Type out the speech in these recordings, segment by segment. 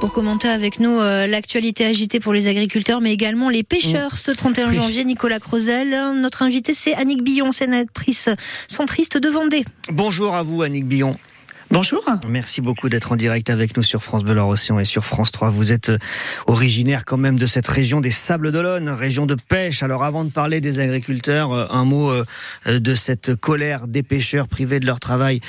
pour commenter avec nous euh, l'actualité agitée pour les agriculteurs, mais également les pêcheurs. Ce 31 janvier, Nicolas Crozel. Notre invité, c'est Annick Billon, sénatrice centriste de Vendée. Bonjour à vous, Annick Billon. Bonjour. Merci beaucoup d'être en direct avec nous sur France Bleu Océan et sur France 3. Vous êtes euh, originaire quand même de cette région des Sables d'Olonne, région de pêche. Alors avant de parler des agriculteurs, euh, un mot euh, de cette colère des pêcheurs privés de leur travail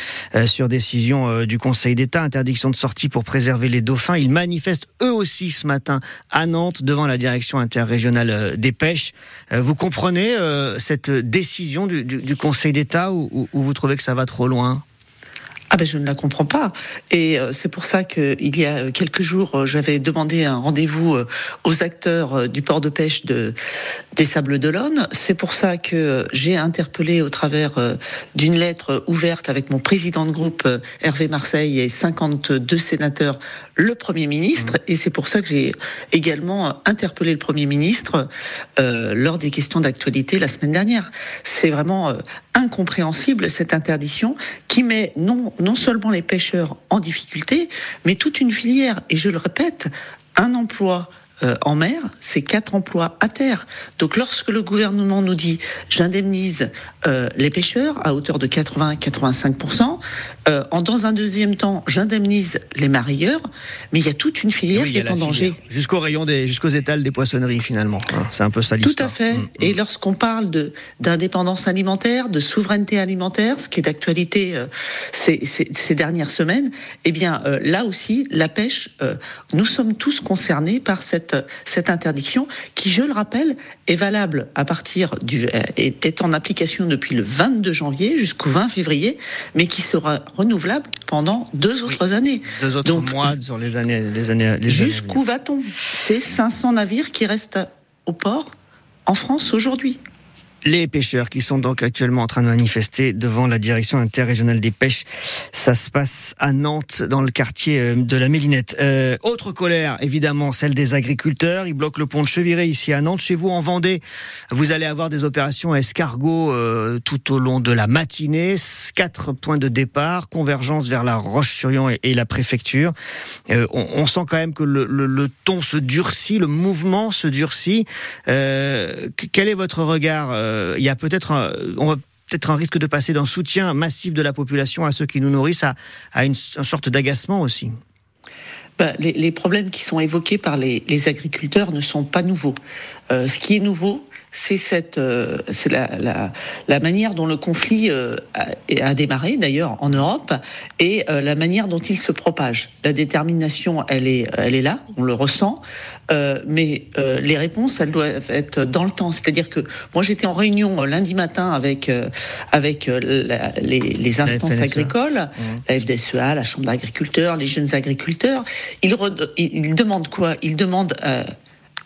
sur décision du Conseil d'État, interdiction de sortie pour préserver les dauphins. Ils manifestent eux aussi ce matin à Nantes devant la direction interrégionale des pêches. Vous comprenez cette décision du, Conseil d'État ou vous trouvez que ça va trop loin? Ah ben je ne la comprends pas. Et euh, c'est pour ça qu'il y a quelques jours, euh, j'avais demandé un rendez-vous euh, aux acteurs du port de pêche de, des Sables d'Olonne. C'est pour ça que j'ai interpellé au travers d'une lettre ouverte avec mon président de groupe Hervé Marseille et 52 sénateurs le Premier ministre. Mmh. Et c'est pour ça que j'ai également interpellé le Premier ministre lors des questions d'actualité la semaine dernière. C'est vraiment incompréhensible cette interdiction qui met non, non seulement les pêcheurs en difficulté, mais toute une filière. Et je le répète, un emploi euh, en mer, c'est quatre emplois à terre. Donc lorsque le gouvernement nous dit j'indemnise euh, les pêcheurs à hauteur de 80-85%, euh, en dans un deuxième temps j'indemnise les marieurs, mais il y a toute une filière qui est en danger. Jusqu'au rayon des, jusqu'aux étals des poissonneries finalement. Hein, c'est un peu ça l'histoire. Tout à fait. Mm, mm. Et lorsqu'on parle de d'indépendance alimentaire, de souveraineté alimentaire, ce qui est d'actualité ces, ces, ces, dernières semaines, eh bien là aussi la pêche, nous sommes tous concernés par cette cette, interdiction qui, je le rappelle, est valable à partir du, euh, est en application depuis le 22 janvier jusqu'au 20 février, mais qui sera renouvelable pendant deux autres années. Deux autres mois sur les années, les années. Jusqu'où va-t-on? C'est 500 navires qui restent au port en France aujourd'hui. Les pêcheurs qui sont donc actuellement en train de manifester devant la direction interrégionale des pêches. Ça se passe à Nantes, dans le quartier euh, de la Mélinette. Euh, autre colère, évidemment, celle des agriculteurs. Ils bloquent le pont de Cheviré ici à Nantes. Chez vous, en Vendée, vous allez avoir des opérations escargot euh, tout au long de la matinée. Quatre points de départ, convergence vers la Roche-sur-Yon et, la préfecture. Euh, on, on, sent quand même que le, ton se durcit, le mouvement se durcit. quel est votre regard euh, il y a peut-être peut-être un risque de passer d'un soutien massif de la population à ceux qui nous nourrissent à, une, sorte d'agacement aussi. Bah, les, problèmes qui sont évoqués par les, agriculteurs ne sont pas nouveaux. Euh, ce qui est nouveau, c'est cette, euh, c'est la, la, la, manière dont le conflit euh, a, démarré d'ailleurs en Europe et euh, la manière dont il se propage. La détermination, elle est, elle est là, on le ressent, mais les réponses, elles doivent être dans le temps. C'est-à-dire que moi, j'étais en réunion lundi matin avec avec les, les, instances agricoles, mmh. la FDSEA, la Chambre d'agriculteurs, les jeunes agriculteurs. Ils, ils demandent quoi? Ils demandent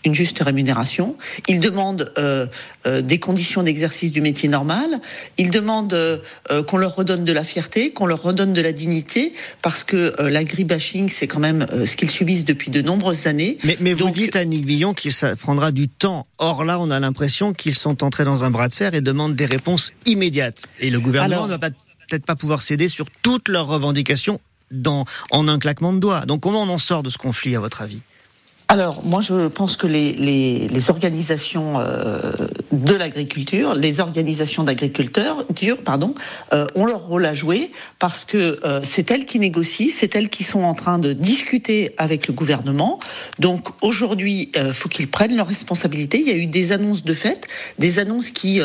une juste rémunération. Ils demandent euh, euh, des conditions d'exercice du métier normal. Ils demandent euh, qu'on leur redonne de la fierté, qu'on leur redonne de la dignité, parce que l'agribashing, c'est quand même ce qu'ils subissent depuis de nombreuses années. Mais, mais vous dites, Annick Billon, que ça prendra du temps. Or là, on a l'impression qu'ils sont entrés dans un bras de fer et demandent des réponses immédiates. Et le gouvernement ne va peut-être pas pouvoir céder sur toutes leurs revendications dans, en un claquement de doigts. Donc comment on en sort de ce conflit, à votre avis? Alors, moi, je pense que les, organisations euh, de l'agriculture, les organisations d'agriculteurs, durs, pardon, euh, ont leur rôle à jouer parce que euh, c'est elles qui négocient, c'est elles qui sont en train de discuter avec le gouvernement. Donc, aujourd'hui, il faut qu'ils prennent leurs responsabilités. Il y a eu des annonces de fait, des annonces qui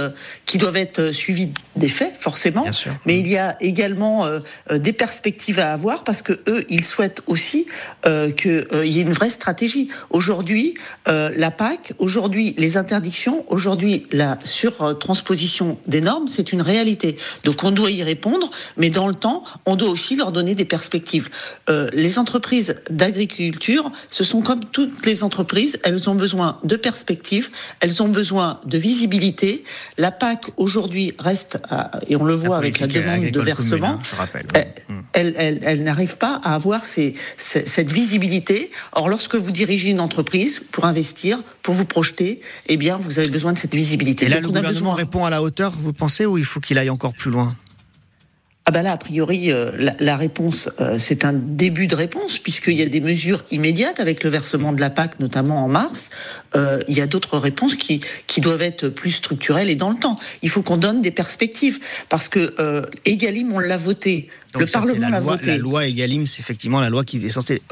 qui doivent être suivies des faits, forcément. Mais il y a également des perspectives à avoir parce que eux, ils souhaitent aussi qu'il y ait une vraie stratégie. Aujourd'hui, euh, la PAC, aujourd'hui les interdictions, aujourd'hui la surtransposition des normes, c'est une réalité. Donc on doit y répondre, mais dans le temps, on doit aussi leur donner des perspectives. Euh, les entreprises d'agriculture, ce sont comme toutes les entreprises, elles ont besoin de perspectives, elles ont besoin de visibilité. La PAC aujourd'hui reste, et on le voit avec la demande de versement, hein, je rappelle. elle, elle, elle, n'arrive pas à avoir ces, cette visibilité. Or, lorsque vous dirigez une entreprise pour investir, pour vous projeter, eh bien, vous avez besoin de cette visibilité. Et là, le gouvernement répond à la hauteur, vous pensez, ou il faut qu'il aille encore plus loin? Ah ben là, a priori, euh, la, réponse, euh, c'est un début de réponse, puisqu'il y a des mesures immédiates avec le versement de la PAC, notamment en mars. Euh, il y a d'autres réponses qui, qui doivent être plus structurelles et dans le temps. Il faut qu'on donne des perspectives, parce que Egalim, on l'a voté. le Parlement l'a voté. La loi Egalim, c'est effectivement la loi qui est censée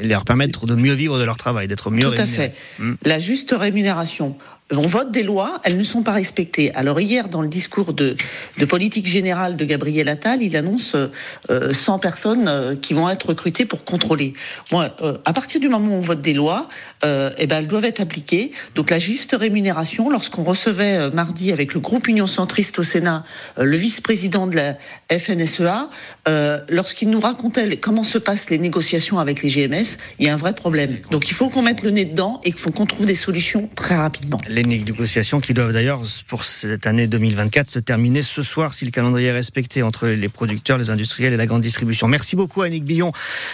leur permettre de mieux vivre de leur travail, d'être mieux Tout à fait. Hmm. La juste rémunération on vote des lois, elles ne sont pas respectées. Alors hier, dans le discours de, de politique générale de Gabriel Attal, il annonce euh, 100 personnes euh, qui vont être recrutées pour contrôler. Moi, euh, à partir du moment où on vote des lois, euh, eh ben, elles doivent être appliquées. Donc la juste rémunération, lorsqu'on recevait mardi avec le groupe Union Centriste au Sénat le vice-président de la FNSEA, lorsqu'il nous racontait comment se passent les négociations avec les GMS, il y a un vrai problème. Donc il faut qu'on mette le nez dedans et qu'il faut qu'on trouve des solutions très rapidement les négociations qui doivent d'ailleurs, pour cette année 2024, se terminer ce soir si le calendrier est respecté entre les producteurs, les industriels et la grande distribution. Merci beaucoup, Annick Billon,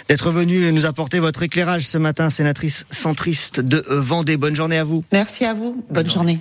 d'être venue nous apporter votre éclairage ce matin, sénatrice centriste de Vendée. Bonne journée à vous. Merci à vous. Bonne, journée.